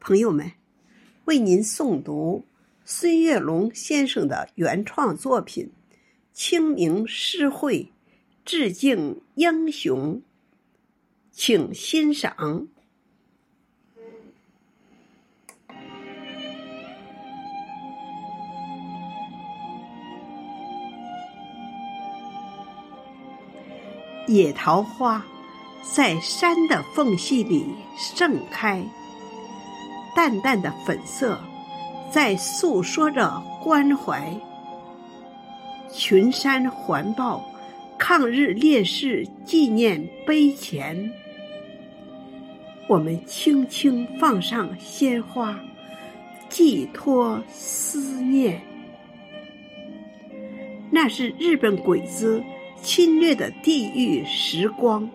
朋友们，为您诵读孙月龙先生的原创作品《清明诗会》，致敬英雄，请欣赏。野桃花在山的缝隙里盛开，淡淡的粉色在诉说着关怀。群山环抱抗日烈士纪念碑前，我们轻轻放上鲜花，寄托思念。那是日本鬼子。侵略的地狱时光，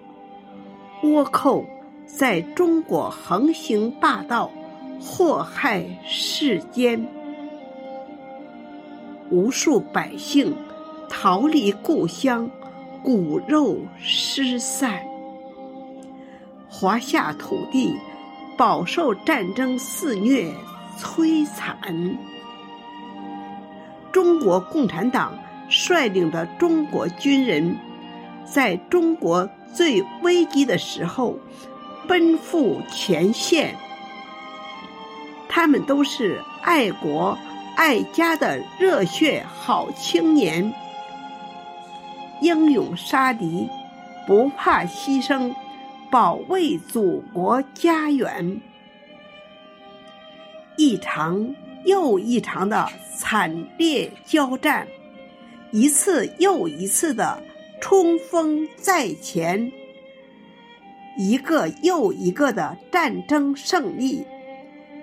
倭寇在中国横行霸道，祸害世间，无数百姓逃离故乡，骨肉失散，华夏土地饱受战争肆虐摧残，中国共产党。率领的中国军人，在中国最危机的时候奔赴前线。他们都是爱国爱家的热血好青年，英勇杀敌，不怕牺牲，保卫祖国家园。一场又一场的惨烈交战。一次又一次的冲锋在前，一个又一个的战争胜利，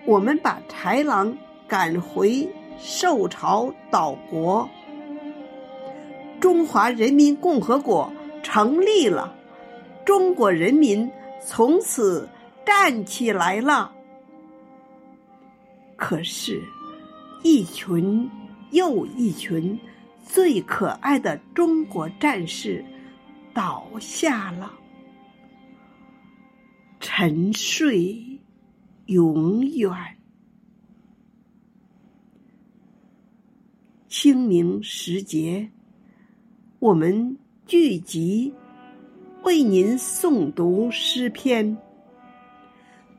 我们把豺狼赶回受朝岛国，中华人民共和国成立了，中国人民从此站起来了。可是，一群又一群。最可爱的中国战士倒下了，沉睡永远。清明时节，我们聚集为您诵读诗篇，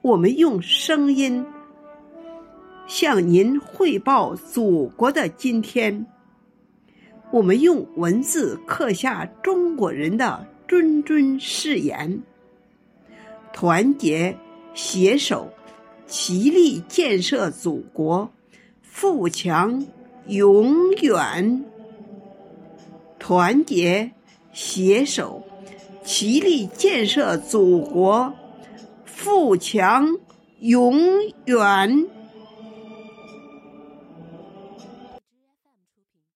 我们用声音向您汇报祖国的今天。我们用文字刻下中国人的谆谆誓言：团结携手，齐力建设祖国，富强永远。团结携手，齐力建设祖国，富强永远。